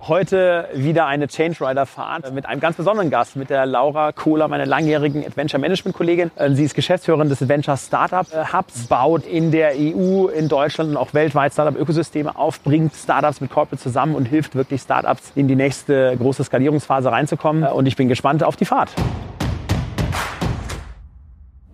Heute wieder eine Change Rider Fahrt mit einem ganz besonderen Gast, mit der Laura Kohler, meiner langjährigen Adventure Management Kollegin. Äh, sie ist Geschäftsführerin des Adventure Startup äh, Hubs, baut in der EU, in Deutschland und auch weltweit Startup Ökosysteme auf, bringt Startups mit Corporate zusammen und hilft wirklich Startups in die nächste große Skalierungsphase reinzukommen. Äh, und ich bin gespannt auf die Fahrt.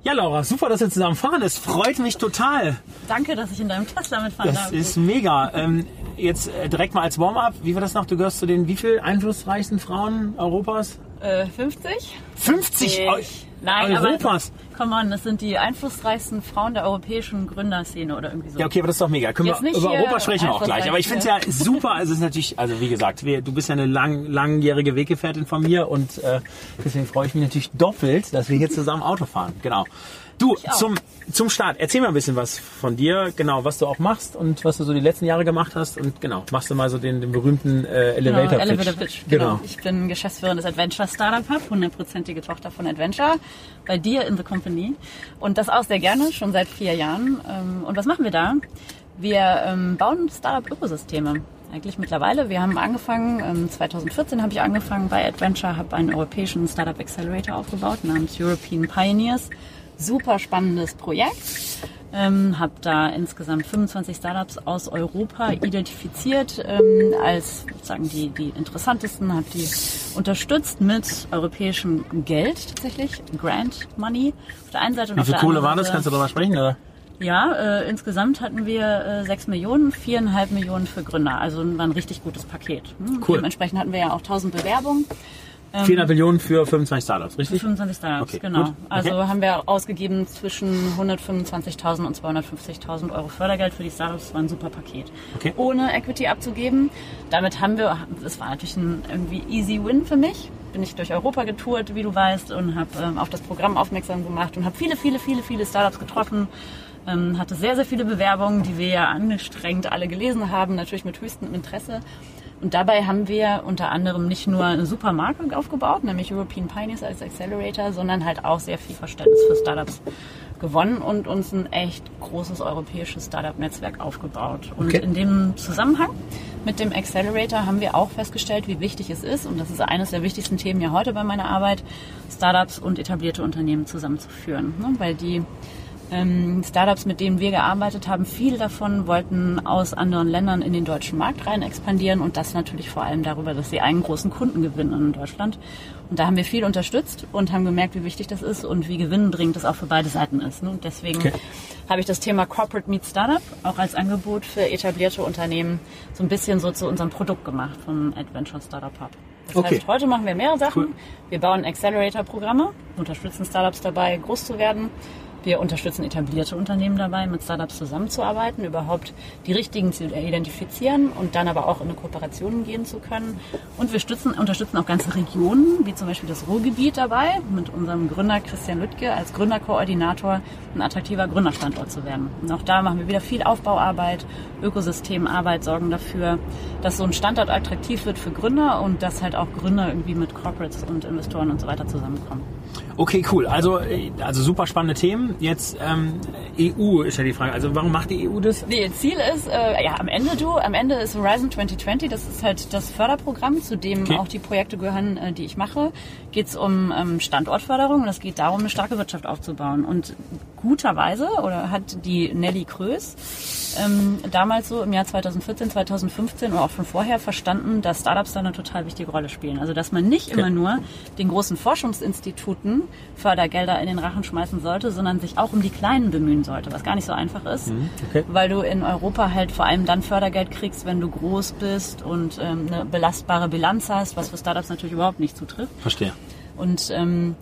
Ja, Laura, super, dass wir zusammen fahren. Es freut mich total. Danke, dass ich in deinem Tesla mitfahren darf. Das ist mega. Ähm, jetzt äh, direkt mal als Warm-up. Wie war das noch? Du gehörst zu den wie viel einflussreichsten Frauen Europas? Äh, 50. 50? Ich, Nein, Europas? Come on, das sind die einflussreichsten Frauen der europäischen Gründerszene oder irgendwie so. Ja, okay, aber das ist doch mega. Können wir, über Europa sprechen wir auch gleich. Aber ich finde es ja super. Also es ist natürlich, also wie gesagt, wir, du bist ja eine lang, langjährige Weggefährtin von mir und äh, deswegen freue ich mich natürlich doppelt, dass wir hier zusammen Auto fahren. Genau. Du, zum, zum Start, erzähl mal ein bisschen was von dir, genau, was du auch machst und was du so die letzten Jahre gemacht hast und genau, machst du mal so den, den berühmten äh, Elevator genau, Pitch. Elevator Pitch. Genau. genau. Ich bin Geschäftsführerin des Adventure Startup Hub, hundertprozentige Tochter von Adventure, bei dir in the Company und das auch sehr gerne, schon seit vier Jahren. Ähm, und was machen wir da? Wir ähm, bauen Startup-Ökosysteme eigentlich mittlerweile. Wir haben angefangen, 2014 ähm, habe ich angefangen bei Adventure, habe einen europäischen Startup Accelerator aufgebaut namens European Pioneers super spannendes Projekt. Ähm, habe da insgesamt 25 Startups aus Europa identifiziert ähm, als sozusagen die, die interessantesten, habe die unterstützt mit europäischem Geld tatsächlich, Grant Money auf der einen Seite. Und Wie viel Kohle war das? Kannst du darüber sprechen? Oder? Ja, äh, insgesamt hatten wir äh, 6 Millionen, 4,5 Millionen für Gründer. Also war ein richtig gutes Paket. Hm? Cool. Dementsprechend hatten wir ja auch 1000 Bewerbungen. 400 ähm, Millionen für 25 Startups, richtig? Für 25 Startups, okay, genau. Gut. Also haben wir ausgegeben zwischen 125.000 und 250.000 Euro Fördergeld für die Startups. Das war ein super Paket. Okay. Ohne Equity abzugeben. Damit haben wir, das war natürlich ein irgendwie easy win für mich. Bin ich durch Europa getourt, wie du weißt, und habe ähm, auf das Programm aufmerksam gemacht und habe viele, viele, viele, viele Startups getroffen. Ähm, hatte sehr, sehr viele Bewerbungen, die wir ja angestrengt alle gelesen haben, natürlich mit höchstem Interesse. Und dabei haben wir unter anderem nicht nur eine super Marke aufgebaut, nämlich European Pioneers als Accelerator, sondern halt auch sehr viel Verständnis für Startups gewonnen und uns ein echt großes europäisches Startup-Netzwerk aufgebaut. Und okay. in dem Zusammenhang mit dem Accelerator haben wir auch festgestellt, wie wichtig es ist, und das ist eines der wichtigsten Themen ja heute bei meiner Arbeit, Startups und etablierte Unternehmen zusammenzuführen. Ne? Weil die ähm, Startups, mit denen wir gearbeitet haben, viele davon wollten aus anderen Ländern in den deutschen Markt rein expandieren und das natürlich vor allem darüber, dass sie einen großen Kunden gewinnen in Deutschland. Und da haben wir viel unterstützt und haben gemerkt, wie wichtig das ist und wie gewinnbringend das auch für beide Seiten ist. Ne? Und deswegen okay. habe ich das Thema Corporate Meet Startup auch als Angebot für etablierte Unternehmen so ein bisschen so zu unserem Produkt gemacht vom Adventure Startup Hub. Das okay. heißt, heute machen wir mehrere Sachen. Cool. Wir bauen Accelerator-Programme, unterstützen Startups dabei, groß zu werden. Wir unterstützen etablierte Unternehmen dabei, mit Startups zusammenzuarbeiten, überhaupt die richtigen zu identifizieren und dann aber auch in eine Kooperation gehen zu können. Und wir stützen, unterstützen auch ganze Regionen, wie zum Beispiel das Ruhrgebiet dabei, mit unserem Gründer Christian Lüttke als Gründerkoordinator ein attraktiver Gründerstandort zu werden. Und auch da machen wir wieder viel Aufbauarbeit, Ökosystemarbeit, sorgen dafür, dass so ein Standort attraktiv wird für Gründer und dass halt auch Gründer irgendwie mit Corporates und Investoren und so weiter zusammenkommen. Okay, cool. Also, äh, also super spannende Themen. Jetzt ähm, EU ist ja die Frage. Also warum macht die EU das? Nee, Ziel ist, äh, ja, am Ende du, am Ende ist Horizon 2020, das ist halt das Förderprogramm, zu dem okay. auch die Projekte gehören, äh, die ich mache. Geht es um ähm, Standortförderung und es geht darum, eine starke Wirtschaft aufzubauen. Und guterweise, oder hat die Nelly Krös ähm, damals so im Jahr 2014, 2015 oder auch schon vorher verstanden, dass Startups da eine total wichtige Rolle spielen. Also dass man nicht okay. immer nur den großen Forschungsinstituten Fördergelder in den Rachen schmeißen sollte, sondern sich auch um die Kleinen bemühen sollte, was gar nicht so einfach ist, mhm. okay. weil du in Europa halt vor allem dann Fördergeld kriegst, wenn du groß bist und ähm, eine belastbare Bilanz hast, was für Startups natürlich überhaupt nicht zutrifft. Verstehe. Und ähm,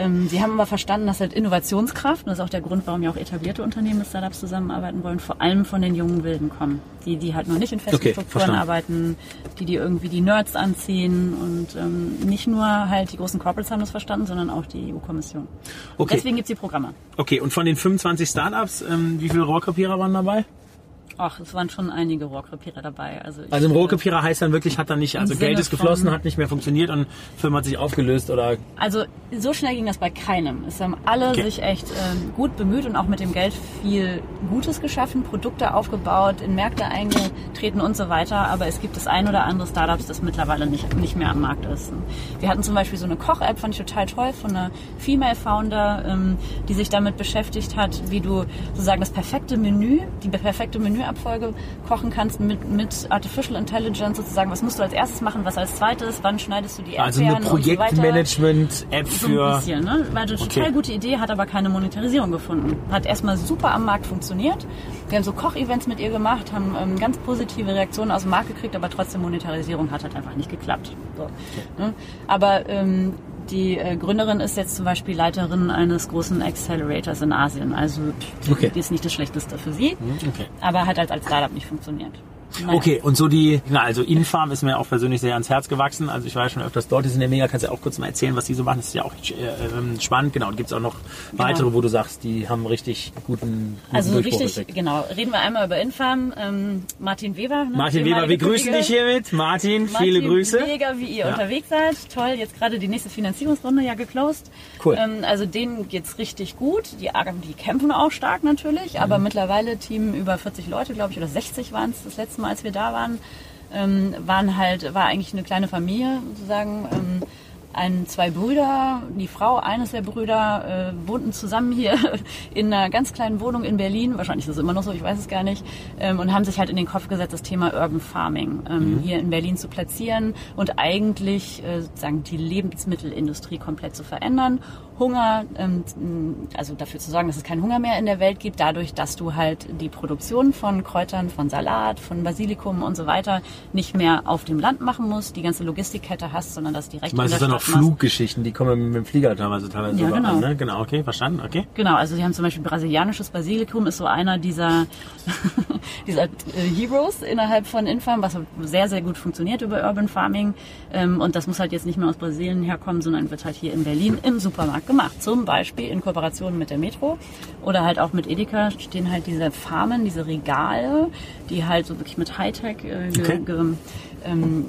Ähm, sie haben aber verstanden, dass halt Innovationskraft, und das ist auch der Grund, warum ja auch etablierte Unternehmen mit Startups zusammenarbeiten wollen, vor allem von den jungen Wilden kommen. Die, die halt noch nicht in festen okay, Strukturen verstanden. arbeiten, die, die irgendwie die Nerds anziehen und ähm, nicht nur halt die großen Corporates haben das verstanden, sondern auch die EU-Kommission. Okay. Deswegen gibt es die Programme. Okay, und von den 25 Startups, ähm, wie viele Rohrkrepierer waren dabei? Ach, es waren schon einige Rohrkrepierer dabei. Also, also ein Rohrkrepierer heißt dann wirklich, hat dann nicht, also Geld ist geflossen, hat nicht mehr funktioniert und Firma hat sich aufgelöst oder? Also so schnell ging das bei keinem. Es haben alle okay. sich echt ähm, gut bemüht und auch mit dem Geld viel Gutes geschaffen, Produkte aufgebaut, in Märkte eingetreten und so weiter. Aber es gibt das ein oder andere Startups, das mittlerweile nicht, nicht mehr am Markt ist. Wir hatten zum Beispiel so eine Koch-App, fand ich total toll, von einer Female Founder, ähm, die sich damit beschäftigt hat, wie du sozusagen das perfekte Menü, die perfekte Menü Abfolge kochen kannst mit, mit Artificial Intelligence sozusagen. Was musst du als erstes machen, was als zweites, wann schneidest du die Erdbeeren Also eine Projektmanagement-App für... So ein bisschen, ne? War eine okay. total gute Idee, hat aber keine Monetarisierung gefunden. Hat erstmal super am Markt funktioniert. Wir haben so Kochevents mit ihr gemacht, haben ähm, ganz positive Reaktionen aus dem Markt gekriegt, aber trotzdem Monetarisierung hat halt einfach nicht geklappt. So, okay. ne? Aber ähm, die äh, Gründerin ist jetzt zum Beispiel Leiterin eines großen Accelerators in Asien. Also okay. die ist nicht das Schlechteste für sie, mhm, okay. aber hat halt als Startup nicht funktioniert. Naja. Okay, und so die, na, also Infarm ist mir auch persönlich sehr ans Herz gewachsen. Also ich war ja schon öfters dort, die sind ja mega, kannst du ja auch kurz mal erzählen, was die so machen. Das ist ja auch äh, ähm, spannend, genau. Und gibt es auch noch genau. weitere, wo du sagst, die haben richtig guten, guten Also richtig, effekt. genau. Reden wir einmal über Infarm. Ähm, Martin Weber. Ne? Martin Weber, wir grüßen dich hiermit. Martin, Martin, viele Grüße. Mega, wie ihr ja. unterwegs seid. Toll, jetzt gerade die nächste Finanzierungsrunde ja geclosed. Cool. Ähm, also denen geht's richtig gut. Die, die kämpfen auch stark natürlich, mhm. aber mittlerweile Team über 40 Leute, glaube ich, oder 60 waren es das letzte Mal, als wir da waren. Ähm, waren halt, war eigentlich eine kleine Familie sozusagen. Ähm, ein, zwei Brüder, die Frau eines der Brüder äh, wohnten zusammen hier in einer ganz kleinen Wohnung in Berlin, wahrscheinlich ist es immer noch so, ich weiß es gar nicht, ähm, und haben sich halt in den Kopf gesetzt, das Thema Urban Farming ähm, mhm. hier in Berlin zu platzieren und eigentlich äh, sozusagen die Lebensmittelindustrie komplett zu verändern Hunger, ähm, also dafür zu sorgen, dass es keinen Hunger mehr in der Welt gibt, dadurch, dass du halt die Produktion von Kräutern, von Salat, von Basilikum und so weiter nicht mehr auf dem Land machen musst, die ganze Logistikkette hast, sondern das direkt du meinst, in der Stadt dann auch Fluggeschichten, die kommen mit dem Flieger teilweise teilweise ja, genau. an, ne? Genau, okay, verstanden, okay. Genau, also sie haben zum Beispiel brasilianisches Basilikum, ist so einer dieser, dieser äh, Heroes innerhalb von Infarm, was sehr, sehr gut funktioniert über Urban Farming ähm, und das muss halt jetzt nicht mehr aus Brasilien herkommen, sondern wird halt hier in Berlin im Supermarkt gemacht. Zum Beispiel in Kooperation mit der Metro oder halt auch mit Edeka stehen halt diese Farmen, diese Regale, die halt so wirklich mit Hightech äh, ge, okay. ge, ähm,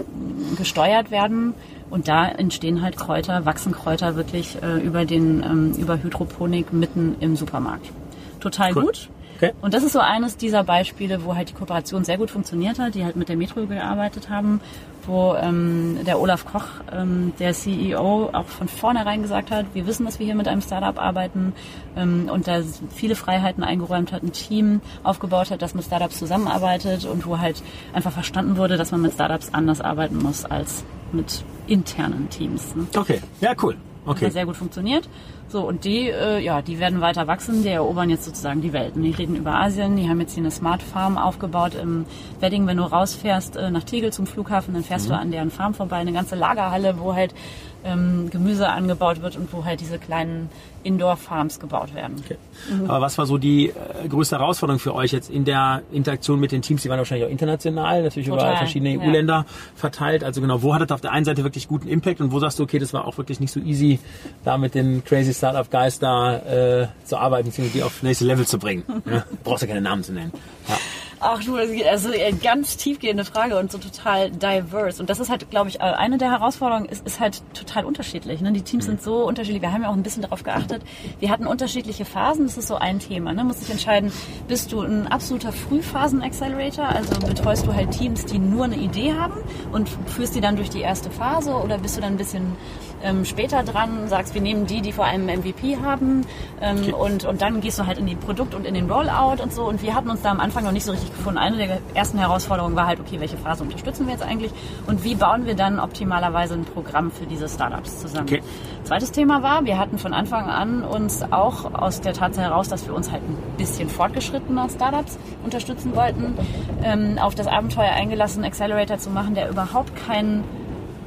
gesteuert werden. Und da entstehen halt Kräuter, wachsen Kräuter wirklich äh, über den ähm, über Hydroponik mitten im Supermarkt. Total cool. gut. Okay. Und das ist so eines dieser Beispiele, wo halt die Kooperation sehr gut funktioniert hat, die halt mit der Metro gearbeitet haben wo ähm, der Olaf Koch, ähm, der CEO, auch von vornherein gesagt hat, wir wissen, dass wir hier mit einem Startup arbeiten ähm, und da viele Freiheiten eingeräumt hat, ein Team aufgebaut hat, das mit Startups zusammenarbeitet und wo halt einfach verstanden wurde, dass man mit Startups anders arbeiten muss als mit internen Teams. Ne? Okay, ja cool. Okay. Das sehr gut funktioniert. So, und die, äh, ja, die werden weiter wachsen, die erobern jetzt sozusagen die Welt. Und die reden über Asien, die haben jetzt hier eine Smart Farm aufgebaut im Wedding. Wenn du rausfährst äh, nach Tegel zum Flughafen, dann fährst mhm. du an deren Farm vorbei, eine ganze Lagerhalle, wo halt ähm, Gemüse angebaut wird und wo halt diese kleinen Indoor-Farms gebaut werden. Okay. Mhm. Aber was war so die äh, größte Herausforderung für euch jetzt in der Interaktion mit den Teams? Die waren wahrscheinlich auch international, natürlich Total. über verschiedene EU-Länder verteilt. Also genau, wo hattet ihr auf der einen Seite wirklich guten Impact und wo sagst du, okay, das war auch wirklich nicht so easy, da mit den crazy Startup-Guys da äh, zu arbeiten, beziehungsweise die auf nächste Level zu bringen? ja? Brauchst ja keine Namen zu nennen. Ja. Ach du, also eine ganz tiefgehende Frage und so total diverse. Und das ist halt, glaube ich, eine der Herausforderungen ist, ist halt total unterschiedlich. Ne? Die Teams sind so unterschiedlich. Wir haben ja auch ein bisschen darauf geachtet. Wir hatten unterschiedliche Phasen. Das ist so ein Thema. Ne? Muss sich entscheiden, bist du ein absoluter Frühphasen-Accelerator? Also betreust du halt Teams, die nur eine Idee haben und führst die dann durch die erste Phase? Oder bist du dann ein bisschen ähm, später dran, sagst, wir nehmen die, die vor allem MVP haben ähm, okay. und, und dann gehst du halt in die Produkt- und in den Rollout und so. Und wir hatten uns da am Anfang noch nicht so richtig gefunden. Eine der ersten Herausforderungen war halt, okay, welche Phase unterstützen wir jetzt eigentlich und wie bauen wir dann optimalerweise ein Programm für diese Startups zusammen. Okay. Zweites Thema war, wir hatten von Anfang an uns auch aus der Tatsache heraus, dass wir uns halt ein bisschen fortgeschrittener Startups unterstützen wollten, ähm, auf das Abenteuer eingelassen, Accelerator zu machen, der überhaupt keinen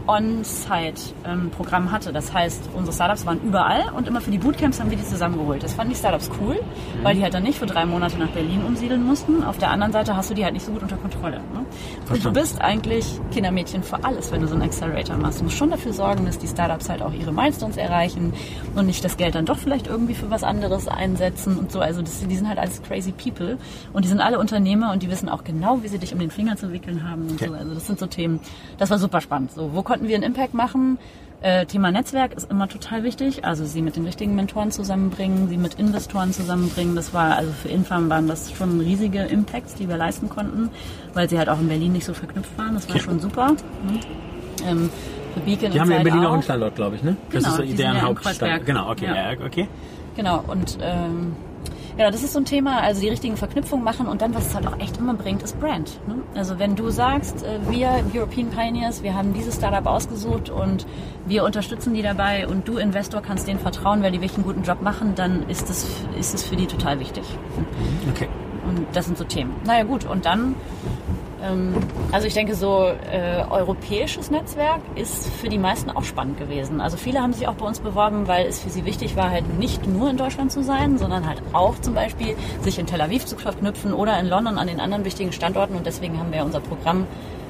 On-Site-Programm hatte. Das heißt, unsere Startups waren überall und immer für die Bootcamps haben wir die zusammengeholt. Das fanden die Startups cool, mhm. weil die halt dann nicht für drei Monate nach Berlin umsiedeln mussten. Auf der anderen Seite hast du die halt nicht so gut unter Kontrolle. Ne? Und du bist eigentlich Kindermädchen für alles, wenn du so einen Accelerator machst. Du musst schon dafür sorgen, dass die Startups halt auch ihre Milestones erreichen und nicht das Geld dann doch vielleicht irgendwie für was anderes einsetzen und so. Also das, die sind halt alles crazy people und die sind alle Unternehmer und die wissen auch genau, wie sie dich um den Finger zu wickeln haben und okay. so. Also das sind so Themen, das war super spannend. So, wo konnten wir einen Impact machen? Äh, Thema Netzwerk ist immer total wichtig. Also sie mit den richtigen Mentoren zusammenbringen, sie mit Investoren zusammenbringen. Das war, also für Infam waren das schon riesige Impacts, die wir leisten konnten, weil sie halt auch in Berlin nicht so verknüpft waren. Das war okay. schon super. Mhm. Ähm, für Beacon die haben ja in Berlin auch einen Standort, glaube ich, ne? Das genau, ist deren Hauptstandort. Genau, okay, ja. ja. okay. Genau, und ähm, ja, das ist so ein Thema, also die richtigen Verknüpfungen machen und dann, was es halt auch echt immer bringt, ist Brand. Ne? Also wenn du sagst, äh, wir European Pioneers, wir haben dieses Startup ausgesucht und wir unterstützen die dabei und du Investor kannst denen vertrauen, weil die wirklich einen guten Job machen, dann ist es ist es für die total wichtig. Okay. Und das sind so Themen. Naja gut, und dann also ich denke, so äh, europäisches Netzwerk ist für die meisten auch spannend gewesen. Also viele haben sich auch bei uns beworben, weil es für sie wichtig war, halt nicht nur in Deutschland zu sein, sondern halt auch zum Beispiel sich in Tel Aviv zu verknüpfen oder in London an den anderen wichtigen Standorten. Und deswegen haben wir unser Programm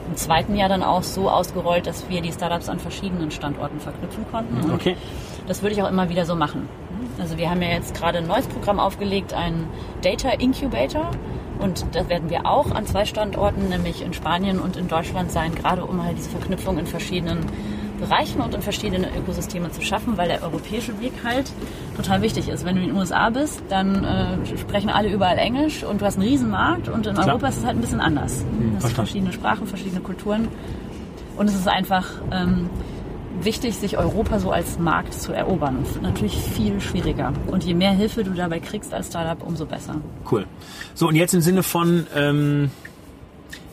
im zweiten Jahr dann auch so ausgerollt, dass wir die Startups an verschiedenen Standorten verknüpfen konnten. Und okay. Das würde ich auch immer wieder so machen. Also wir haben ja jetzt gerade ein neues Programm aufgelegt, ein Data Incubator. Und da werden wir auch an zwei Standorten, nämlich in Spanien und in Deutschland sein, gerade um halt diese Verknüpfung in verschiedenen Bereichen und in verschiedenen Ökosysteme zu schaffen, weil der europäische Weg halt total wichtig ist. Wenn du in den USA bist, dann äh, sprechen alle überall Englisch und du hast einen Riesenmarkt und in Klar. Europa ist es halt ein bisschen anders. Hm, du hast verschiedene Sprachen, verschiedene Kulturen und es ist einfach ähm, wichtig, sich Europa so als Markt zu erobern. Natürlich viel schwieriger. Und je mehr Hilfe du dabei kriegst als Startup, umso besser. Cool. So, und jetzt im Sinne von ähm,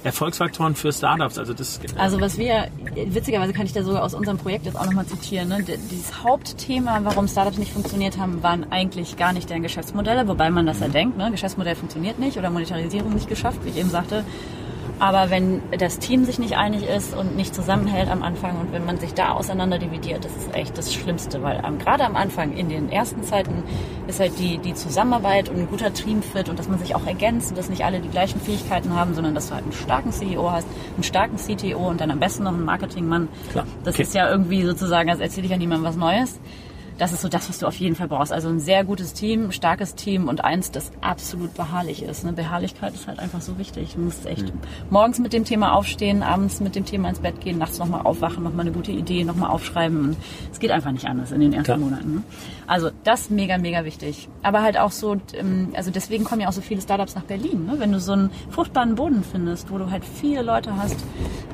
Erfolgsfaktoren für Startups. Also, das, also was wir, witzigerweise kann ich da sogar aus unserem Projekt jetzt auch nochmal zitieren. Ne? Dieses Hauptthema, warum Startups nicht funktioniert haben, waren eigentlich gar nicht deren Geschäftsmodelle, wobei man das ja denkt. Ne? Geschäftsmodell funktioniert nicht oder Monetarisierung nicht geschafft, wie ich eben sagte. Aber wenn das Team sich nicht einig ist und nicht zusammenhält am Anfang und wenn man sich da auseinander dividiert, das ist echt das Schlimmste, weil ähm, gerade am Anfang, in den ersten Zeiten, ist halt die, die Zusammenarbeit und ein guter Teamfit und dass man sich auch ergänzt und dass nicht alle die gleichen Fähigkeiten haben, sondern dass du halt einen starken CEO hast, einen starken CTO und dann am besten noch einen Marketingmann. Klar. Das okay. ist ja irgendwie sozusagen, als erzähle ich ja niemandem was Neues das ist so das, was du auf jeden Fall brauchst. Also ein sehr gutes Team, starkes Team und eins, das absolut beharrlich ist. Ne? Beharrlichkeit ist halt einfach so wichtig. Du musst echt mhm. morgens mit dem Thema aufstehen, abends mit dem Thema ins Bett gehen, nachts nochmal aufwachen, nochmal eine gute Idee, nochmal aufschreiben. Es geht einfach nicht anders in den ersten Klar. Monaten. Also das mega, mega wichtig. Aber halt auch so, ähm, also deswegen kommen ja auch so viele Startups nach Berlin. Ne? Wenn du so einen fruchtbaren Boden findest, wo du halt viele Leute hast,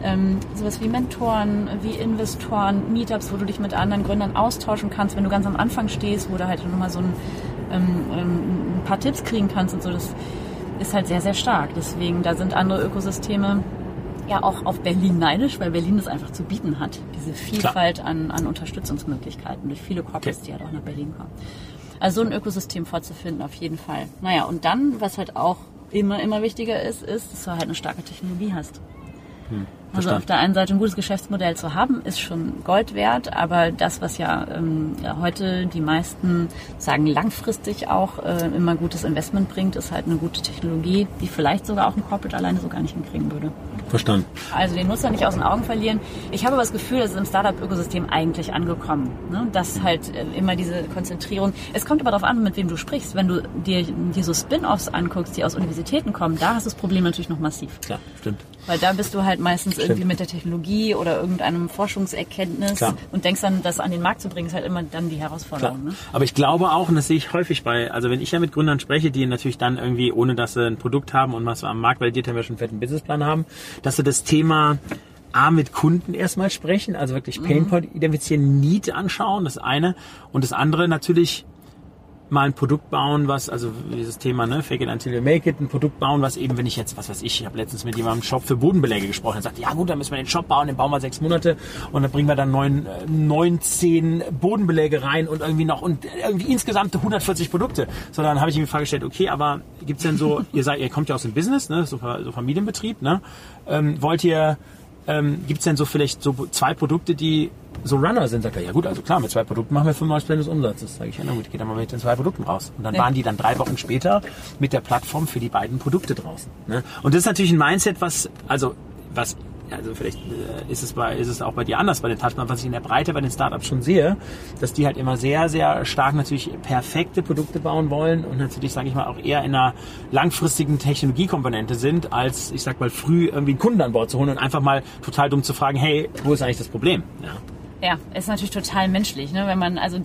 ähm, sowas wie Mentoren, wie Investoren, Meetups, wo du dich mit anderen Gründern austauschen kannst, wenn du ganz am Anfang stehst, wo du halt nochmal so ein, ähm, ähm, ein paar Tipps kriegen kannst und so, das ist halt sehr, sehr stark. Deswegen, da sind andere Ökosysteme ja auch auf Berlin neidisch, weil Berlin das einfach zu bieten hat. Diese Vielfalt an, an Unterstützungsmöglichkeiten durch viele Corpus, okay. die halt auch nach Berlin kommen. Also so ein Ökosystem vorzufinden, auf jeden Fall. Naja, und dann, was halt auch immer, immer wichtiger ist, ist, dass du halt eine starke Technologie hast. Hm. Also auf der einen Seite ein gutes Geschäftsmodell zu haben, ist schon Gold wert, aber das, was ja, ähm, ja heute die meisten sagen langfristig auch äh, immer gutes Investment bringt, ist halt eine gute Technologie, die vielleicht sogar auch ein Corporate alleine so gar nicht hinkriegen würde. Verstanden. Also den Nutzer nicht aus den Augen verlieren. Ich habe aber das Gefühl, es ist im Startup-Ökosystem eigentlich angekommen. Ne? Dass halt äh, immer diese Konzentrierung. Es kommt aber darauf an, mit wem du sprichst. Wenn du dir, dir so Spin-offs anguckst, die aus Universitäten kommen, da hast du das Problem natürlich noch massiv. Klar, stimmt. Weil da bist du halt meistens stimmt. Irgendwie mit der Technologie oder irgendeinem Forschungserkenntnis Klar. und denkst dann, das an den Markt zu bringen, ist halt immer dann die Herausforderung. Ne? Aber ich glaube auch, und das sehe ich häufig bei, also wenn ich ja mit Gründern spreche, die natürlich dann irgendwie, ohne dass sie ein Produkt haben und was am Markt validiert haben, wir schon einen fetten Businessplan haben, dass sie das Thema A, mit Kunden erstmal sprechen, also wirklich Painpoint identifizieren, Need anschauen, das eine. Und das andere natürlich mal ein Produkt bauen, was, also dieses Thema, ne, fake it until you make it, ein Produkt bauen, was eben, wenn ich jetzt, was weiß ich, ich habe letztens mit jemandem im Shop für Bodenbeläge gesprochen, er sagt, ja gut, dann müssen wir den Shop bauen, den bauen wir sechs Monate und dann bringen wir dann neun, neun zehn Bodenbeläge rein und irgendwie noch, und irgendwie insgesamt 140 Produkte. So, dann habe ich ihm die Frage gestellt, okay, aber gibt's denn so, ihr seid, ihr kommt ja aus dem Business, ne, so, so Familienbetrieb, ne, ähm, wollt ihr Ähm, Gibt es denn so vielleicht so zwei Produkte, die so Runner sind? Sagt er, ja gut, also klar, mit zwei Produkten machen wir 95 des Umsatzes. Sag ich, ja na gut, geht dann mal mit den zwei Produkten raus. Und dann ja. waren die dann drei Wochen später mit der Plattform für die beiden Produkte draußen. Ne? Und das ist natürlich ein Mindset, was, also was also vielleicht äh, ist es bei, ist es auch bei dir anders bei den Touchman, was ich in der Breite bei den Startups schon sehe, dass die halt immer sehr, sehr stark natürlich perfekte Produkte bauen wollen und natürlich, sage ich mal, auch eher in einer langfristigen Technologiekomponente sind, als ich sag mal früh irgendwie einen Kunden an Bord zu holen und einfach mal total dumm zu fragen, hey, wo ist eigentlich das Problem? Ja. Ja, ist natürlich total menschlich, ne? Wenn man, also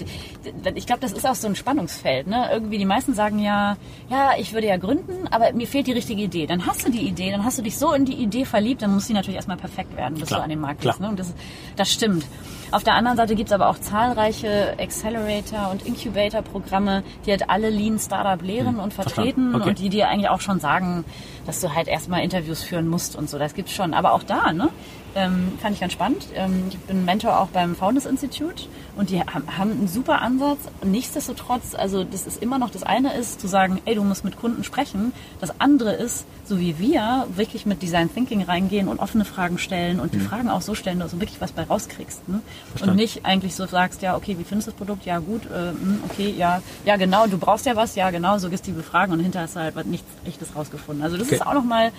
ich glaube, das ist auch so ein Spannungsfeld, ne? Irgendwie die meisten sagen ja, ja, ich würde ja gründen, aber mir fehlt die richtige Idee. Dann hast du die Idee, dann hast du dich so in die Idee verliebt, dann muss sie natürlich erstmal perfekt werden, bis Klar. du an den Markt Klar. bist. Ne? Und das, das stimmt. Auf der anderen Seite gibt's aber auch zahlreiche Accelerator- und Incubator-Programme, die halt alle Lean Startup lehren hm, und vertreten okay. und die dir eigentlich auch schon sagen, dass du halt erstmal Interviews führen musst und so. Das gibt's schon. Aber auch da, ne? Ähm, fand ich ganz spannend. Ähm, ich bin Mentor auch beim Founders Institute und die haben, haben einen super Ansatz. Nichtsdestotrotz, also das ist immer noch das eine ist zu sagen, ey, du musst mit Kunden sprechen. Das andere ist, so wie wir, wirklich mit Design Thinking reingehen und offene Fragen stellen und die mhm. Fragen auch so stellen, dass du wirklich was bei rauskriegst. Ne? Und nicht eigentlich so sagst, ja, okay, wie findest du das Produkt? Ja, gut, äh, hm, okay, ja, ja, genau, du brauchst ja was, ja, genau, so suggestive Fragen und hinterher hast du halt nichts echtes rausgefunden. Also das okay. ist auch nochmal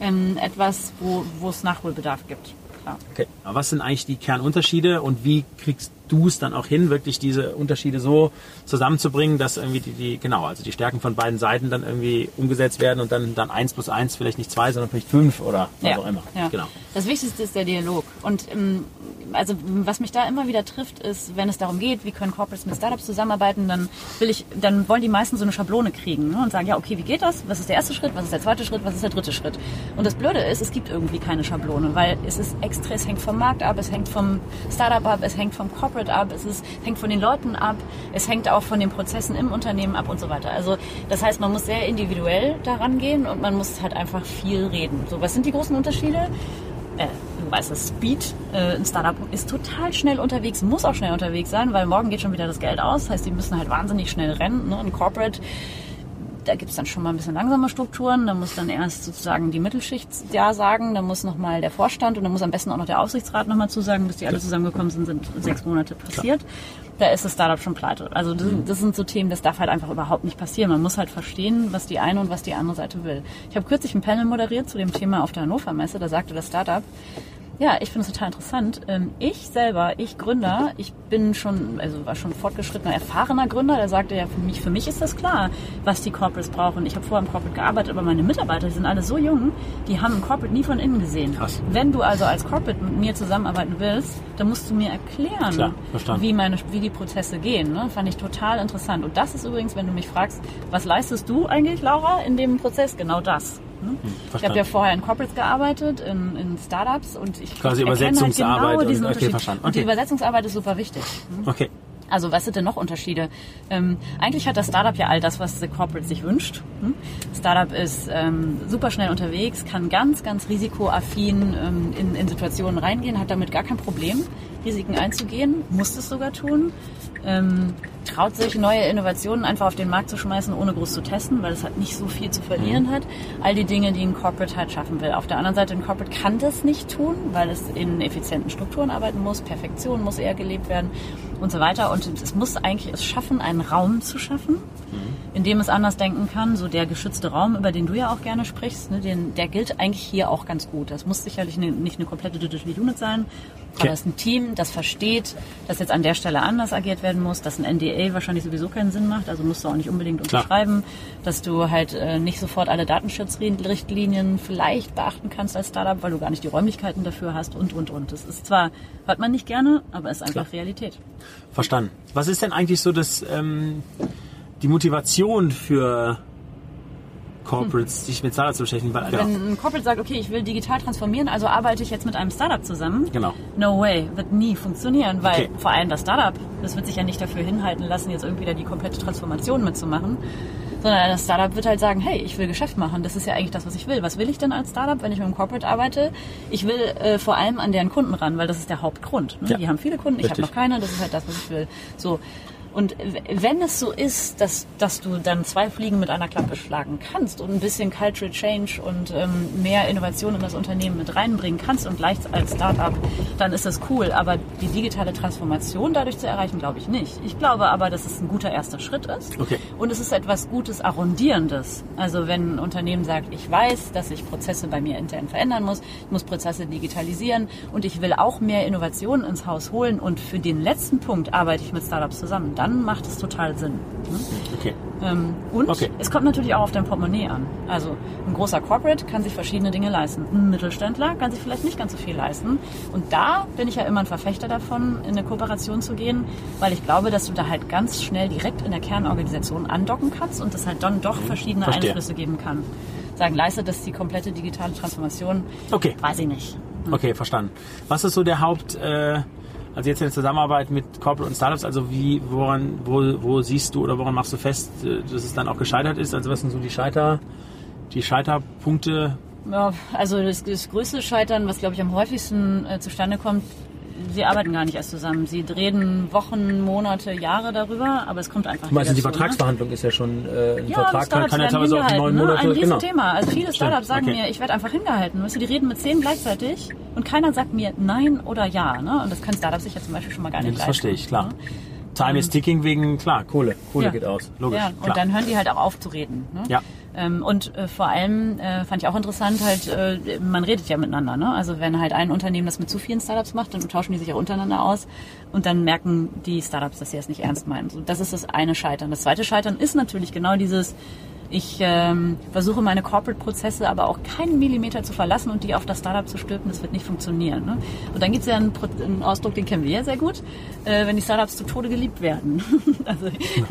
ähm, etwas, wo, es Nachholbedarf gibt. Klar. Okay. Aber was sind eigentlich die Kernunterschiede und wie kriegst du es dann auch hin, wirklich diese Unterschiede so zusammenzubringen, dass irgendwie die, die, genau, also die Stärken von beiden Seiten dann irgendwie umgesetzt werden und dann, dann eins plus eins vielleicht nicht zwei, sondern vielleicht fünf oder was ja. auch immer. Ja. Genau. Das Wichtigste ist der Dialog. Und ähm, also was mich da immer wieder trifft, ist, wenn es darum geht, wie können Corporates mit Startups zusammenarbeiten, dann will ich, dann wollen die meisten so eine Schablone kriegen ne? und sagen, ja, okay, wie geht das? Was ist der erste Schritt? Was ist der zweite Schritt? Was ist der dritte Schritt? Und das Blöde ist, es gibt irgendwie keine Schablone, weil es ist extra, es hängt vom Markt ab, es hängt vom Startup ab, es hängt vom Corporate Corporate ab, es ist, hängt von den Leuten ab, es hängt auch von den Prozessen im Unternehmen ab und so weiter. Also das heißt, man muss sehr individuell daran gehen und man muss halt einfach viel reden. So, was sind die großen Unterschiede? Äh, du weißt es, Speed, äh, ein Startup ist total schnell unterwegs, muss auch schnell unterwegs sein, weil morgen geht schon wieder das Geld aus. Das heißt, die müssen halt wahnsinnig schnell rennen. Ne? Ein Corporate da gibt es dann schon mal ein bisschen langsame Strukturen. Da muss dann erst sozusagen die Mittelschicht Ja sagen, da muss nochmal der Vorstand und dann muss am besten auch noch der Aufsichtsrat nochmal zusagen, bis die alle zusammengekommen sind, sind sechs Monate passiert. Da ist das Startup schon pleite. Also das, mhm. das, sind so Themen, das darf halt einfach überhaupt nicht passieren. Man muss halt verstehen, was die eine und was die andere Seite will. Ich habe kürzlich ein Panel moderiert zu dem Thema auf der Hannover Messe. Da sagte das Startup, ja, ich finde es total interessant. Ähm, ich selber, ich Gründer, ich bin schon, also war schon fortgeschrittener, erfahrener Gründer, der sagte ja, für mich, für mich ist das klar, was die Corporates brauchen. Ich habe vorher im Corporate gearbeitet, aber meine Mitarbeiter, die sind alle so jung, die haben ein Corporate nie von innen gesehen. Krass. Wenn du also als Corporate mit mir zusammenarbeiten willst, dann musst du mir erklären, Klar, wie, meine, wie die Prozesse gehen. Ne? Fand ich total interessant. Und das ist übrigens, wenn du mich fragst, was leistest du eigentlich, Laura, in dem Prozess? Genau das. Ne? Hm, ich habe ja vorher in Corporates gearbeitet, in, in Startups und ich quasi Übersetzungsarbeit halt genau okay, verstanden. Okay. Und die Übersetzungsarbeit ist super wichtig. Ne? Okay. Also was sind denn noch Unterschiede? Ähm, eigentlich hat das Startup ja all das, was der Corporate sich wünscht. Hm? Startup ist ähm, super schnell unterwegs, kann ganz, ganz risikoaffin ähm, in, in Situationen reingehen, hat damit gar kein Problem, Risiken einzugehen, muss es sogar tun. Ähm, traut sich, neue Innovationen einfach auf den Markt zu schmeißen, ohne groß zu testen, weil es halt nicht so viel zu verlieren mhm. hat. All die Dinge, die ein Corporate halt schaffen will. Auf der anderen Seite, ein Corporate kann das nicht tun, weil es in effizienten Strukturen arbeiten muss, Perfektion muss eher gelebt werden und so weiter. Und es muss eigentlich es schaffen, einen Raum zu schaffen, mhm. in dem es anders denken kann. So der geschützte Raum, über den du ja auch gerne sprichst, ne, den, der gilt eigentlich hier auch ganz gut. Das muss sicherlich ne, nicht eine komplette Digital Unit sein, aber es ist ein Team, das versteht, dass jetzt an der Stelle anders agiert werden muss, dass ein NDA wahrscheinlich sowieso keinen Sinn macht, also musst du auch nicht unbedingt unterschreiben, Klar. dass du halt äh, nicht sofort alle Datenschutzrichtlinien vielleicht beachten kannst als Startup, weil du gar nicht die Räumlichkeiten dafür hast und, und, und. Das ist zwar, hört man nicht gerne, aber ist einfach Klar. Realität. Verstanden. Was ist denn eigentlich so das, ähm, die Motivation für Corporates, sich mit Startups zu beschäftigen. Weil, Wenn ein Corporate sagt, okay, ich will digital transformieren, also arbeite ich jetzt mit einem Startup zusammen. Genau. No way, wird nie funktionieren, weil okay. vor allem das Startup, das wird sich ja nicht dafür hinhalten lassen, jetzt irgendwie da die komplette Transformation mitzumachen. Sondern das Startup wird halt sagen, hey, ich will Geschäft machen. Das ist ja eigentlich das, was ich will. Was will ich denn als Startup, wenn ich mit einem Corporate arbeite? Ich will äh, vor allem an deren Kunden ran, weil das ist der Hauptgrund. Ne? Ja. Die haben viele Kunden, ich habe noch keine, das ist halt das, was ich will. So. Und wenn es so ist, dass, dass du dann zwei Fliegen mit einer Klappe schlagen kannst und ein bisschen Cultural Change und ähm, mehr Innovation in das Unternehmen mit reinbringen kannst und leicht als Startup, dann ist das cool. Aber die digitale Transformation dadurch zu erreichen, glaube ich nicht. Ich glaube aber, dass es ein guter erster Schritt ist. Okay. Und es ist etwas Gutes, Arrondierendes. Also wenn ein Unternehmen sagt, ich weiß, dass ich Prozesse bei mir intern verändern muss, ich muss Prozesse digitalisieren und ich will auch mehr Innovationen ins Haus holen und für den letzten Punkt arbeite ich mit Startups zusammen, dann macht es total Sinn. Ne? Okay. Ähm, und okay. es kommt natürlich auch auf dein Portemonnaie an. Also ein großer Corporate kann sich verschiedene Dinge leisten. Ein Mittelständler kann sich vielleicht nicht ganz so viel leisten. Und da bin ich ja immer ein Verfechter davon, in eine Kooperation zu gehen, weil ich glaube, dass du da halt ganz schnell direkt in der Kernorganisation andocken kannst und es halt dann doch mhm. verschiedene Verstehe. Einflüsse geben kann. Sagen, leistet das die komplette digitale Transformation? Okay. Weiß ich nicht. Hm. Okay, verstanden. Was ist so der Haupt... Äh also jetzt in der Zusammenarbeit mit Corporate und Startups, also wie, woran, wo, wo siehst du oder woran machst du fest, äh, dass es dann auch gescheitert ist? Also was sind so die Scheiter, die Scheiterpunkte? Ja, also das, das größte Scheitern, was glaube ich am häufigsten äh, zustande kommt, sie arbeiten gar nicht erst zusammen. Sie reden Wochen, Monate, Jahre darüber, aber es kommt einfach nicht. Du die ne? Vertragsverhandlung ne? ist ja schon äh, ein ja, Vertrag kann, kann ja teilweise auch neun ne? Monate. Ein Riesenthema. Genau. Also viele Startups sagen okay. mir, ich werde einfach hingehalten. Weißt du, die reden mit zehn gleichzeitig und keiner sagt mir Nein oder Ja. Ne? Und das kann Startup sich ja zum Beispiel schon mal gar nicht ja, Das verstehe ich, klar. Ne? Time is ticking wegen, klar, Kohle. Kohle ja. geht aus. Logisch. Ja, und klar. dann hören die halt auch auf zu reden. Ne? Ja. Ähm, und äh, vor allem äh, fand ich auch interessant, halt, äh, man redet ja miteinander. Ne? Also wenn halt ein Unternehmen das mit zu vielen Startups macht, dann tauschen die sich auch untereinander aus und dann merken die Startups, dass sie es nicht ernst meinen. So, das ist das eine Scheitern. Das zweite Scheitern ist natürlich genau dieses, ich ähm, versuche meine Corporate-Prozesse aber auch keinen Millimeter zu verlassen und die auf das Startup zu stülpen. Das wird nicht funktionieren. Ne? Und dann gibt es ja einen, einen, Ausdruck, den kennen wir ja sehr gut, äh, wenn die Startups zu Tode geliebt werden. also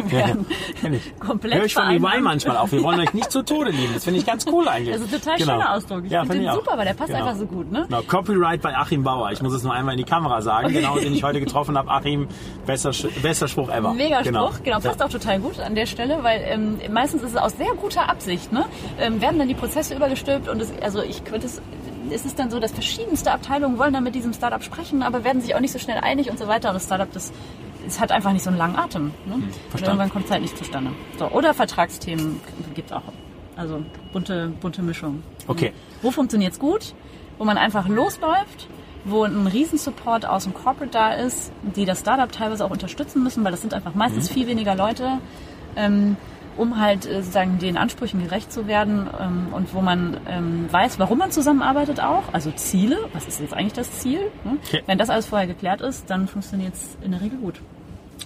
werden ja, ja. komplett Hör ich von EY manchmal auf. Wir wollen euch nicht zu Tode lieben. Das finde ich ganz cool eigentlich. Das ist ein total genau. schöner Ausdruck. Ich ja, finde den super, weil der passt genau. einfach so gut. Ne? Genau. Copyright bei Achim Bauer. Ich muss es nur einmal in die Kamera sagen. Okay. Genau, den ich heute getroffen habe. Achim, bester, bester Spruch ever. Mega genau. Spruch. Genau, passt auch total gut an der Stelle, weil ähm, meistens ist es aus sehr guter Absicht, ne? Ähm, werden dann die Prozesse übergestülpt und es, also ich könnte es ist es dann so, dass verschiedenste Abteilungen wollen dann mit diesem Startup sprechen, aber werden sich auch nicht so schnell einig und so weiter. Und das Startup, das, das hat einfach nicht so einen langen Atem. Ne? Hm, irgendwann kommt es halt nicht zustande. So, oder Vertragsthemen gibt es auch. Also bunte, bunte Mischung. Okay. Wo funktioniert es gut? Wo man einfach losläuft, wo ein Riesensupport aus dem Corporate da ist, die das Startup teilweise auch unterstützen müssen, weil das sind einfach meistens mhm. viel weniger Leute. Ähm, um halt äh, sozusagen den Ansprüchen gerecht zu werden ähm, und wo man ähm, weiß, warum man zusammenarbeitet auch, also Ziele, was ist jetzt eigentlich das Ziel? Ne? Okay. Wenn das alles vorher geklärt ist, dann funktioniert es in der Regel gut.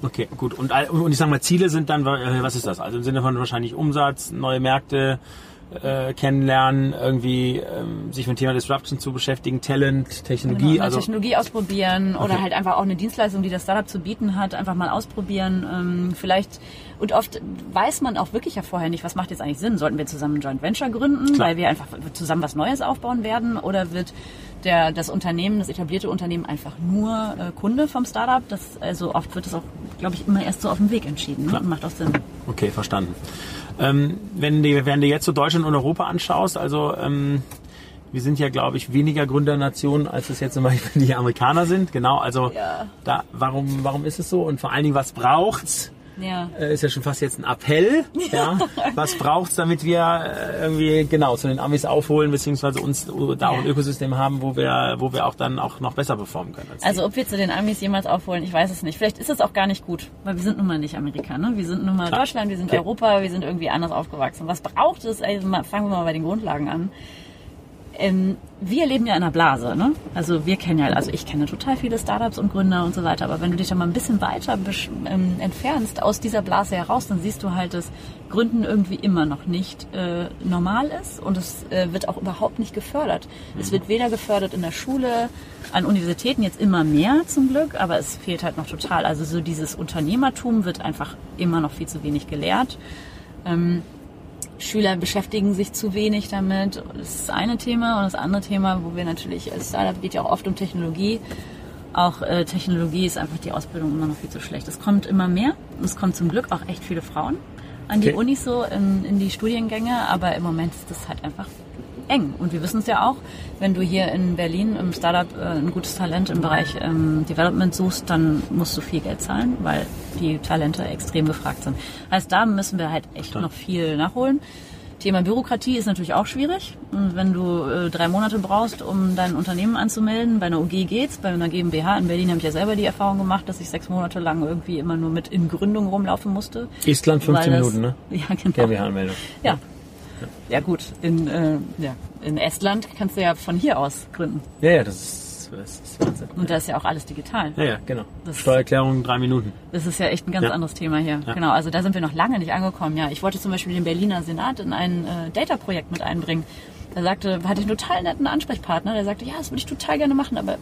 Okay, gut. Und, und ich sage mal, Ziele sind dann, äh, was ist das? Also im Sinne von wahrscheinlich Umsatz, neue Märkte, äh, kennenlernen, irgendwie ähm, sich mit dem Thema Disruption zu beschäftigen, Talent, Technologie. Genau, also Technologie ausprobieren okay. oder halt einfach auch eine Dienstleistung, die das Startup zu bieten hat, einfach mal ausprobieren. Ähm, vielleicht und oft weiß man auch wirklich ja vorher nicht, was macht jetzt eigentlich Sinn. Sollten wir zusammen ein Joint Venture gründen, Klar. weil wir einfach zusammen was Neues aufbauen werden oder wird der, das Unternehmen, das etablierte Unternehmen einfach nur äh, Kunde vom Startup. Das, also oft wird es auch, glaube ich, immer erst so auf dem Weg entschieden ne? und macht auch Sinn. Okay, verstanden. Ähm, wenn, du, wenn du jetzt so Deutschland und Europa anschaust, also ähm, wir sind ja, glaube ich, weniger Gründernation, als es jetzt zum Beispiel die Amerikaner sind. Genau, also ja. da, warum, warum ist es so? Und vor allen Dingen, was braucht's? Ja. Äh, ist ja schon fast jetzt ein Appell. Ja. Was braucht's, damit wir äh, irgendwie genau zu den Amis aufholen, beziehungsweise uns da auch ein Ökosystem haben, wo wir, wo wir auch dann auch noch besser performen können. also ob wir zu den Amis jemals aufholen, ich weiß es nicht. Vielleicht ist es auch gar nicht gut, weil wir sind nun mal nicht Amerikaner. Ne? Wir sind nun mal Klar. Deutschland, wir sind okay. Europa, wir sind irgendwie anders aufgewachsen. Was braucht es? Also fangen wir mal bei den Grundlagen an ähm, wir leben ja in einer Blase, ne? Also wir kennen ja, also ich kenne total viele Startups und Gründer und so weiter, aber wenn du dich da mal ein bisschen weiter ähm, entfernst aus dieser Blase heraus, dann siehst du halt, dass Gründen irgendwie immer noch nicht äh, normal ist und es äh, wird auch überhaupt nicht gefördert. Mhm. Es wird weder gefördert in der Schule, an Universitäten jetzt immer mehr zum Glück, aber es fehlt halt noch total. Also so dieses Unternehmertum wird einfach immer noch viel zu wenig gelehrt. Ähm, Schüler beschäftigen sich zu wenig damit. Das ist das eine Thema. Und das andere Thema, wo wir natürlich, als Startup geht ja auch oft um Technologie. Auch äh, Technologie ist einfach die Ausbildung immer noch viel zu schlecht. Es kommt immer mehr. Es kommen zum Glück auch echt viele Frauen an die okay. Unis so in, in die Studiengänge. Aber im Moment ist das halt einfach eng. Und wir wissen es ja auch, wenn du hier in Berlin im Startup äh, ein gutes Talent im Bereich ähm, Development suchst, dann musst du viel Geld zahlen, weil die Talente extrem gefragt sind. Heißt, da müssen wir halt echt noch viel nachholen. Thema Bürokratie ist natürlich auch schwierig. Und wenn du äh, drei Monate brauchst, um dein Unternehmen anzumelden, bei einer UG geht's, bei einer GmbH in Berlin habe ich ja selber die Erfahrung gemacht, dass ich sechs Monate lang irgendwie immer nur mit in Gründung rumlaufen musste. Estland 15 das, Minuten, ne? Ja, genau. GmbH-Anmeldung. Ja. Ja gut, in, äh, ja. in Estland kannst du ja von hier aus gründen. Ja, ja, das ist das ist Wahnsinn. Und da ist ja auch alles digital. Ja, ja, genau. Das Steuererklärung drei Minuten. Das ist ja echt ein ganz ja. anderes Thema hier. Ja. Genau, also da sind wir noch lange nicht angekommen. Ja, ich wollte zum Beispiel den Berliner Senat in ein äh, Data-Projekt mit einbringen. Da sagte, hatte ich einen total netten Ansprechpartner, der sagte, ja, das würde ich total gerne machen, aber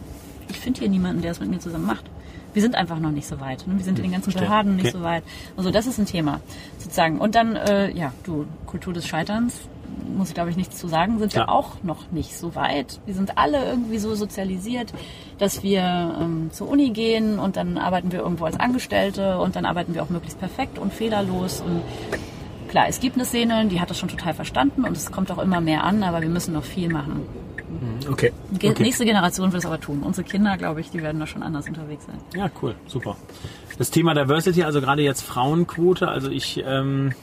ich finde hier niemanden, der es mit mir zusammen macht. Wir sind einfach noch nicht so weit. Ne? Wir sind in den ganzen Behörden nicht okay. so weit. Also das ist ein Thema sozusagen. Und dann, äh, ja, du, Kultur des Scheiterns muss ich glaube ich nichts zu sagen, sind ja. wir auch noch nicht so weit. Wir sind alle irgendwie so sozialisiert, dass wir ähm, zur Uni gehen und dann arbeiten wir irgendwo als Angestellte und dann arbeiten wir auch möglichst perfekt und fehlerlos und klar, es gibt eine Szene, die hat das schon total verstanden und es kommt auch immer mehr an, aber wir müssen noch viel machen. Mhm, okay. Die okay. nächste Generation wird es aber tun. Unsere Kinder, glaube ich, die werden da schon anders unterwegs sein. Ja, cool, super. Das Thema Diversity, also gerade jetzt Frauenquote, also ich ähm,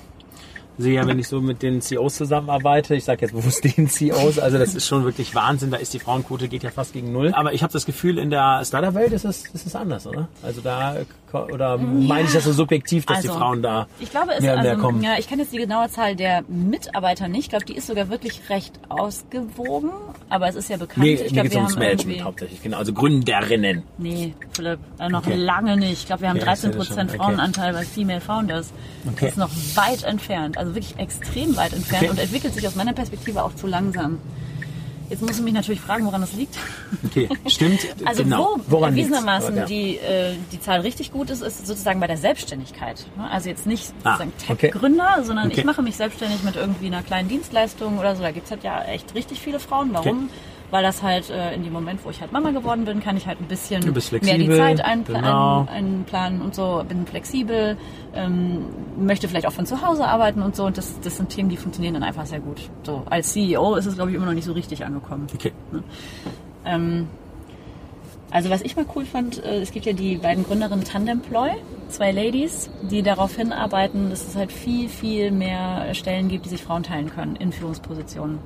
sehe ja, wenn ich so mit den CEOs zusammenarbeite, ich sage jetzt bewusst den CEOs, also das ist schon wirklich Wahnsinn, da ist die Frauenquote geht ja fast gegen null. Aber ich habe das Gefühl, in der Startup-Welt ist es, ist es anders, oder? Also da, oder ja, meine ich das so subjektiv, dass also, die Frauen da ich glaube, es, mehr und mehr also, kommen? Ja, ich kenne jetzt die genaue Zahl der Mitarbeiter nicht. Ich glaube, die ist sogar wirklich recht ausgewogen, aber es ist ja bekannt. Nee, ich geht ums Management hauptsächlich, genau, also Gründerinnen. Nee, Philipp, äh, noch okay. lange nicht. Ich glaube, wir haben okay, 13 Prozent Frauenanteil bei Female Founders. Okay. Das ist noch weit entfernt. Also also wirklich extrem weit entfernt okay. und entwickelt sich aus meiner Perspektive auch zu langsam. Jetzt muss ich mich natürlich fragen, woran das liegt. Okay, stimmt. Also genau. wo woran erwiesenermaßen ja. die, äh, die Zahl richtig gut ist, ist sozusagen bei der Selbstständigkeit. Also jetzt nicht ah, Tech-Gründer, okay. sondern okay. ich mache mich selbstständig mit irgendwie einer kleinen Dienstleistung oder so. Da gibt es halt ja echt richtig viele Frauen. Warum? Okay weil das halt äh, in dem Moment, wo ich halt Mama geworden bin, kann ich halt ein bisschen mehr die Zeit einpla genau. einplanen und so, bin flexibel, ähm, möchte vielleicht auch von zu Hause arbeiten und so und das, das sind Themen, die funktionieren dann einfach sehr gut. So als CEO ist es glaube ich immer noch nicht so richtig angekommen. Okay. Ne? Ähm, also was ich mal cool fand, äh, es gibt ja die beiden Gründerinnen Tandemploy, zwei Ladies, die darauf hinarbeiten, dass es halt viel, viel mehr Stellen gibt, die sich Frauen teilen können in Führungspositionen.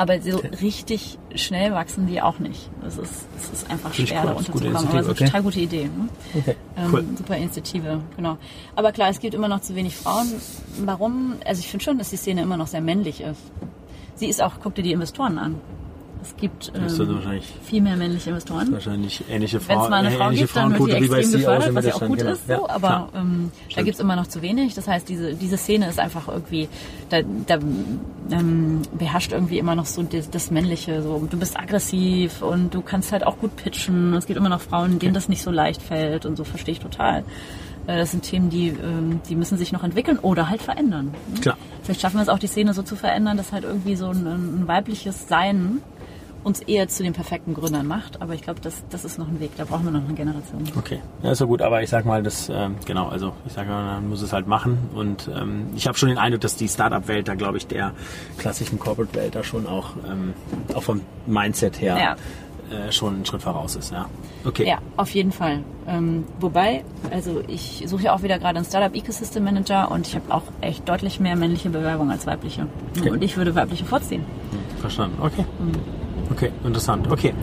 Aber so okay. richtig schnell wachsen die auch nicht. Das ist, das ist einfach Finde schwer, da unterzukommen. Aber es ist eine total gute Idee. Ne? Okay. Ähm, cool. Super Initiative, genau. Aber klar, es gibt immer noch zu wenig Frauen. Warum? Also ich finde schon, dass die Szene immer noch sehr männlich ist. Sie ist auch, guck dir die Investoren an. Es gibt ähm, viel mehr männliche Investoren. Wahrscheinlich ähnliche Frauen. Wenn es mal eine Frau gibt, dann wird die extrem gefördert, was ja auch gut ist. So, aber ähm, da gibt es immer noch zu wenig. Das heißt, diese, diese Szene ist einfach irgendwie, da, da ähm, beherrscht irgendwie immer noch so das, das, Männliche. So, du bist aggressiv und du kannst halt auch gut pitchen. Es gibt immer noch Frauen, denen das nicht so leicht fällt und so verstehe ich total. Äh, das sind Themen, die, ähm, die müssen sich noch entwickeln oder halt verändern. Klar. Vielleicht schaffen wir es auch, die Szene so zu verändern, dass halt irgendwie so ein, ein weibliches Sein uns eher zu den perfekten Gründern macht. Aber ich glaube, das, das ist noch ein Weg. Da brauchen wir noch eine Generation. Okay, ja, ist ja gut. Aber ich sag mal, das ähm, genau. Also ich sage mal, man muss es halt machen. Und ähm, ich habe schon den Eindruck, dass die Startup-Welt da, glaube ich, der klassischen Corporate-Welt da schon auch ähm, auch vom Mindset her. Ja. Äh, schon einen Schritt voraus ist, ja. Okay. Ja, auf jeden Fall. Ähm, wobei, also ich suche ja auch wieder gerade einen Startup Ecosystem Manager und ich habe auch echt deutlich mehr männliche Bewerbungen als weibliche. Okay. Und ich würde weibliche vorziehen. Hm, verstanden, okay. Mhm. Okay, interessant. Okay.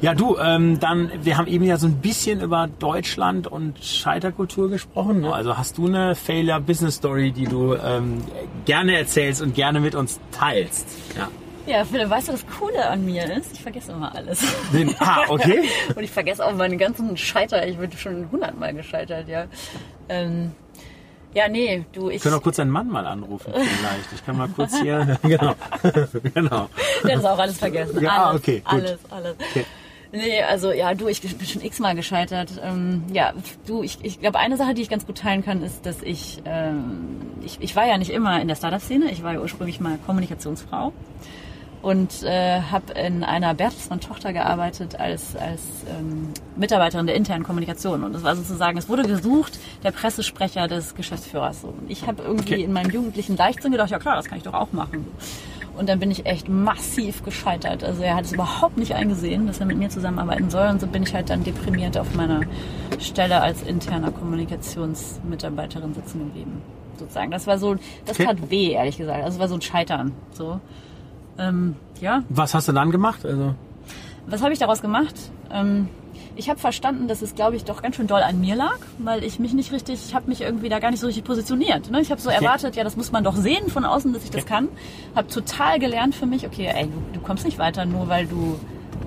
Ja, du, ähm, dann, wir haben eben ja so ein bisschen über Deutschland und Scheiterkultur gesprochen. Ne? Also hast du eine Failure Business Story, die du ähm, gerne erzählst und gerne mit uns teilst? Ja. Ja, Philipp, weißt du, was Coole an mir ist? Ich vergesse immer alles. Den, ah, okay. und ich vergesse auch meine ganzen Scheiter. Ich bin schon hundertmal gescheitert, ja. Ähm, ja, nee, du, ich. Ich kann auch kurz deinen Mann mal anrufen, vielleicht. Ich kann mal kurz hier. genau. genau. Der hat auch alles vergessen. Ja, alles, okay. Gut. Alles, alles. Okay. Nee, also ja, du, ich bin schon x-mal gescheitert. Ähm, ja, du, ich, ich glaube, eine Sache, die ich ganz gut teilen kann, ist, dass ich, ähm, ich, ich war ja nicht immer in der Startup-Szene. Ich war ja ursprünglich mal Kommunikationsfrau und äh, habe in einer Bertelsmann-Tochter gearbeitet als, als ähm, Mitarbeiterin der internen Kommunikation. Und das war sozusagen, es wurde gesucht, der Pressesprecher des Geschäftsführers. Und ich habe irgendwie okay. in meinem jugendlichen Leichtsinn gedacht, ja klar, das kann ich doch auch machen. Und dann bin ich echt massiv gescheitert. Also er hat es überhaupt nicht eingesehen, dass er mit mir zusammenarbeiten soll. Und so bin ich halt dann deprimiert auf meiner Stelle als interner Kommunikationsmitarbeiterin sitzen geblieben. Sozusagen. Das war so, das okay. tat weh, ehrlich gesagt. Also es war so ein Scheitern. So. Ähm, ja. Was hast du dann gemacht? Also was habe ich daraus gemacht? Ähm, ich habe verstanden, dass es, glaube ich, doch ganz schön doll an mir lag, weil ich mich nicht richtig, ich habe mich irgendwie da gar nicht so richtig positioniert. Ne? Ich habe so erwartet, ja, das muss man doch sehen von außen, dass ich das kann. Habe total gelernt für mich, okay, ey, du, du kommst nicht weiter, nur weil du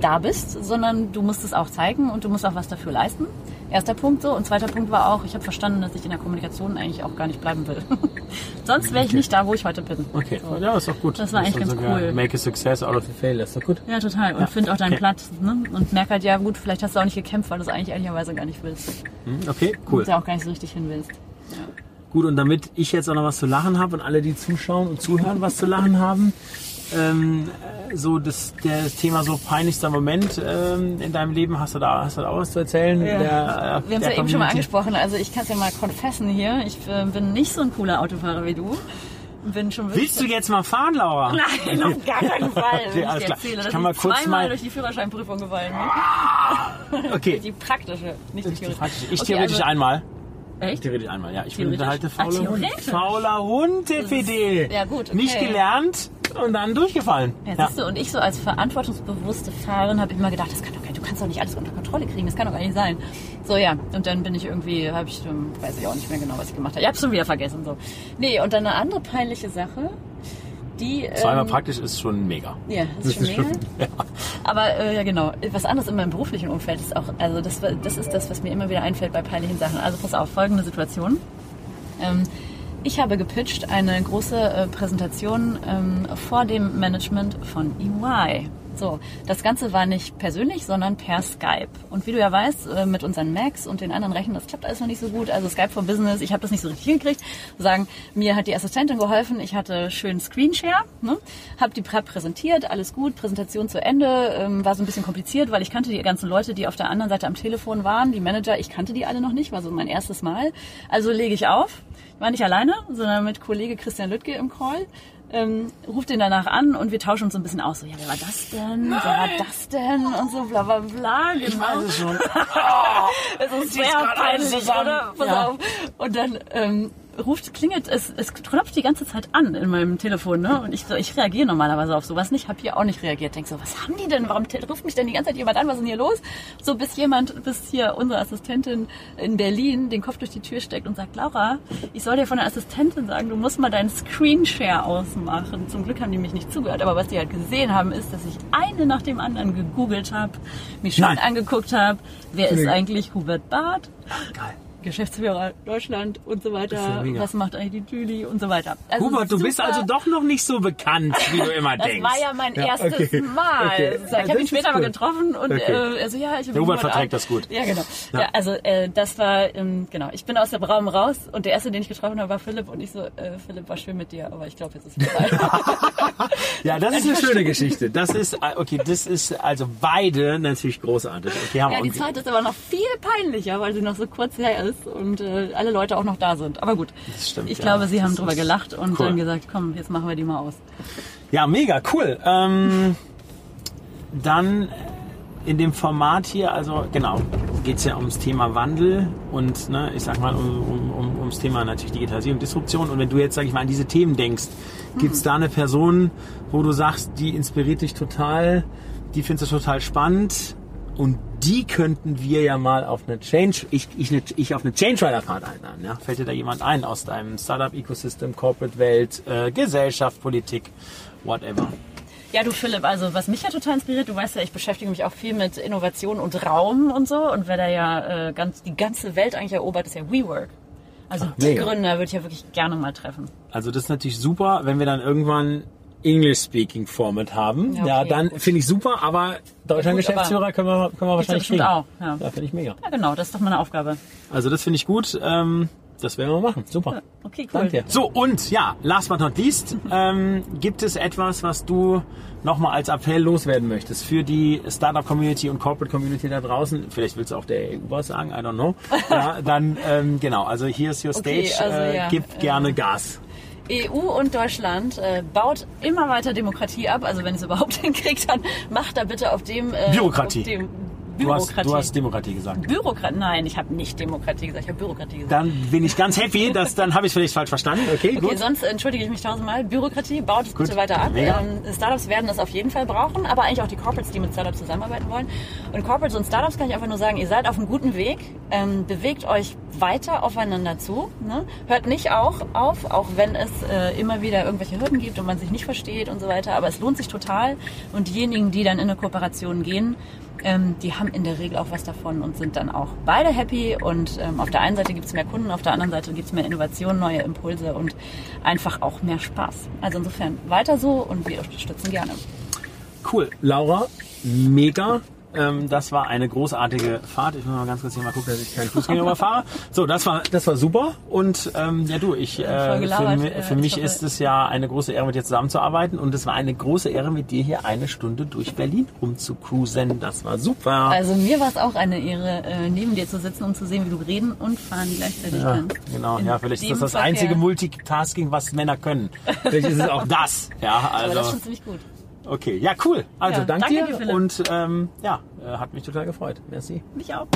da bist, sondern du musst es auch zeigen und du musst auch was dafür leisten. Erster Punkt so. Und zweiter Punkt war auch, ich habe verstanden, dass ich in der Kommunikation eigentlich auch gar nicht bleiben will. Sonst wäre ich okay. nicht da, wo ich heute bin. Okay, so. ja, ist doch gut. Das war eigentlich ganz cool. Make a success out of a failure, ist doch gut. Ja, total. Und ja. find auch deinen okay. Platz. Ne? Und merk halt, ja gut, vielleicht hast du auch nicht gekämpft, weil du es eigentlich ehrlicherweise gar nicht willst. Hm, okay, cool. Und du auch gar nicht so richtig hin willst. Ja. Gut, und damit ich jetzt auch noch was zu lachen habe und alle, die zuschauen und zuhören, was zu lachen haben, ähm, so das, das Thema so peinlichster Moment ähm, in deinem Leben, hast du da, hast du da auch was zu erzählen? Ja. Der, äh, Wir haben es ja eben schon mal angesprochen, also ich kann es ja mal confessen hier, ich äh, bin nicht so ein cooler Autofahrer wie du. Bin schon Willst du jetzt mal fahren, Laura? Nein, auf gar keinen Fall. okay, klar. Erzähle, ich kann mal kurz zweimal mal durch die Führerscheinprüfung gefallen. Okay. Die praktische, nicht die theoretische. Ich okay, theoretisch also, einmal. Echt? Theoretisch einmal, ja. Ich bin unterhalte fauler Hund. Fauler Hund, TPD. Ja, gut. Okay. Nicht gelernt und dann durchgefallen. Ja, siehst du, und ich so als verantwortungsbewusste Fahrerin habe immer gedacht, das kann doch du kannst doch nicht alles unter Kontrolle kriegen, das kann doch gar nicht sein. So, ja. Und dann bin ich irgendwie, habe ich, ähm, weiß ich auch nicht mehr genau, was ich gemacht habe. Ich habe schon wieder vergessen, so. Nee, und dann eine andere peinliche Sache die. Zweimal ähm, praktisch ist schon mega. Ja, das ist schon mega. ja. Aber äh, ja, genau. Was anderes in meinem beruflichen Umfeld ist auch, also das, das ist das, was mir immer wieder einfällt bei peinlichen Sachen. Also pass auf, folgende Situation. Ähm, ich habe gepitcht eine große äh, Präsentation ähm, vor dem Management von EY. So, das Ganze war nicht persönlich, sondern per Skype. Und wie du ja weißt, äh, mit unseren Macs und den anderen Rechnern, das klappt alles noch nicht so gut. Also Skype for Business, ich habe das nicht so richtig hingekriegt. Sagen, mir hat die Assistentin geholfen, ich hatte schön Screenshare, ne? habe die präsentiert, alles gut, Präsentation zu Ende, ähm, war so ein bisschen kompliziert, weil ich kannte die ganzen Leute, die auf der anderen Seite am Telefon waren, die Manager, ich kannte die alle noch nicht, war so mein erstes Mal. Also lege ich auf. Ich war nicht alleine, sondern mit Kollege Christian Lüttke im Call ähm, ruft ihn danach an und wir tauschen uns so ein bisschen aus. So, ja, wer war das denn? Nein. Wer war das denn? Und so, bla bla bla. Genau. Ich weiß es schon. Oh, ist sehr peinlich, oder? Pass ja. auf. Und dann ähm, ruft, klingelt, es, es klopft die ganze Zeit an in meinem Telefon, ne? Und ich so, ich reagiere normalerweise auf sowas nicht, habe hier auch nicht reagiert. Denk so, was haben die denn? Warum ruft mich denn die ganze Zeit jemand an? Was ist denn hier los? So bis jemand, bis hier unsere Assistentin in Berlin den Kopf durch die Tür steckt und sagt, Laura, ich soll dir von der Assistentin sagen, du musst mal deinen Screenshare ausmachen. Zum Glück haben die mich nicht zugehört, aber was die halt gesehen haben, ist, dass ich eine nach dem anderen gegoogelt habe, mich schon angeguckt habe, wer ist eigentlich Hubert Barth? Geil. Geschäftsführer Deutschland und so weiter. Was macht eigentlich die Julie und so weiter. Also Hubert, du bist also doch noch nicht so bekannt, wie du immer das denkst. Das war ja mein ja, erstes okay. Mal. Okay. Ich habe ihn später mal getroffen und okay. äh, also ja, ich habe Hubert verträgt das gut. Ja, genau. Ja, ja also äh, das war ähm, genau. Ich bin aus dem Raum raus und der erste, den ich getroffen habe, war Philipp und ich so, äh, Philipp war schön mit dir, aber ich glaube jetzt ist es vorbei. ja, das ist eine schöne Geschichte. Das ist äh, okay. Das ist also beide natürlich großartig. Okay, haben ja, die zweite ist aber noch viel peinlicher, weil sie noch so kurz her ist und äh, alle Leute auch noch da sind. Aber gut, stimmt, ich ja. glaube, sie haben drüber gelacht und cool. dann gesagt, komm, jetzt machen wir die mal aus. Ja, mega, cool. Ähm, dann in dem Format hier, also genau, geht es ja ums Thema Wandel und ne, ich sag mal um, um, um, ums Thema natürlich Digitalisierung, Disruption. Und wenn du jetzt, sag ich mal, an diese Themen denkst, gibt es hm. da eine Person, wo du sagst, die inspiriert dich total, die findest du total spannend und die könnten wir ja mal auf eine Change, ich, ich, ich auf eine Change Rider Fahrt einladen. Ja? Fällt dir da jemand ein aus deinem Startup Ecosystem, Corporate Welt, äh, Gesellschaft, Politik, whatever? Ja, du Philipp, also was mich ja total inspiriert, du weißt ja, ich beschäftige mich auch viel mit Innovation und Raum und so. Und wer da ja äh, ganz, die ganze Welt eigentlich erobert, ist ja WeWork. Also Ach, die Gründer würde ich ja wirklich gerne mal treffen. Also das ist natürlich super, wenn wir dann irgendwann English-Speaking Format haben. Ja, okay, ja dann finde ich super, aber Deutschland-Geschäftsführer können wir, können wir wahrscheinlich kriegen. auch. Ja, ja finde ich mega. Ja, genau, das ist doch meine Aufgabe. Also das finde ich gut. Ähm, das werden wir machen. Super. Okay, cool. Danke. So, und ja, last but not least, ähm, gibt es etwas, was du nochmal als Appell loswerden möchtest für die Startup-Community und Corporate-Community da draußen? Vielleicht willst du auch der EU was sagen, I don't know. Ja, dann, ähm, genau, also hier ist your stage. Okay, also, äh, ja, gib gerne äh, Gas. EU und Deutschland äh, baut immer weiter Demokratie ab. Also wenn es überhaupt hinkriegt, dann macht da bitte auf dem... Äh, Bürokratie. Auf dem, Bürokratie. Du hast, du hast Demokratie gesagt. Bürokratie? Nein, ich habe nicht Demokratie gesagt, ich habe Bürokratie gesagt. Dann bin ich ganz happy, dass, dann habe ich es vielleicht falsch verstanden. Okay, okay gut. sonst entschuldige ich mich tausendmal. Bürokratie baut es bitte weiter ab. Ähm, Startups werden das auf jeden Fall brauchen, aber eigentlich auch die Corporates, die mit Startups zusammenarbeiten wollen. Und Corporates und Startups kann ich einfach nur sagen, ihr seid auf einem guten Weg, ähm, bewegt euch weiter aufeinander zu, ne? hört nicht auch auf, auch wenn es äh, immer wieder irgendwelche Hürden gibt und man sich nicht versteht und so weiter, aber es lohnt sich total und diejenigen, die dann in eine Kooperation gehen, ähm, die haben in der Regel auch was davon und sind dann auch beide happy. Und ähm, auf der einen Seite gibt es mehr Kunden, auf der anderen Seite gibt es mehr Innovation, neue Impulse und einfach auch mehr Spaß. Also insofern weiter so und wir unterstützen gerne. Cool. Laura, mega. Ähm, das war eine großartige Fahrt. Ich muss mal ganz kurz hier mal gucken, dass ich keinen Fußgänger überfahre. So, das war, das war super. Und ähm, ja, du, ich, äh, für, für mich ist es ja eine große Ehre, mit dir zusammenzuarbeiten. Und es war eine große Ehre, mit dir hier eine Stunde durch Berlin rumzucruisen. Das war super. Also mir war es auch eine Ehre, äh, neben dir zu sitzen und zu sehen, wie du reden und fahren gleichzeitig ja, kannst. Genau, In ja, vielleicht ist das das Verkehr. einzige Multitasking, was Männer können. vielleicht ist es auch das. Ja, also. Aber das ist schon ziemlich gut. Okay, ja, cool. Also ja, danke, danke dir, dir und ähm, ja, äh, hat mich total gefreut. Merci. Mich auch.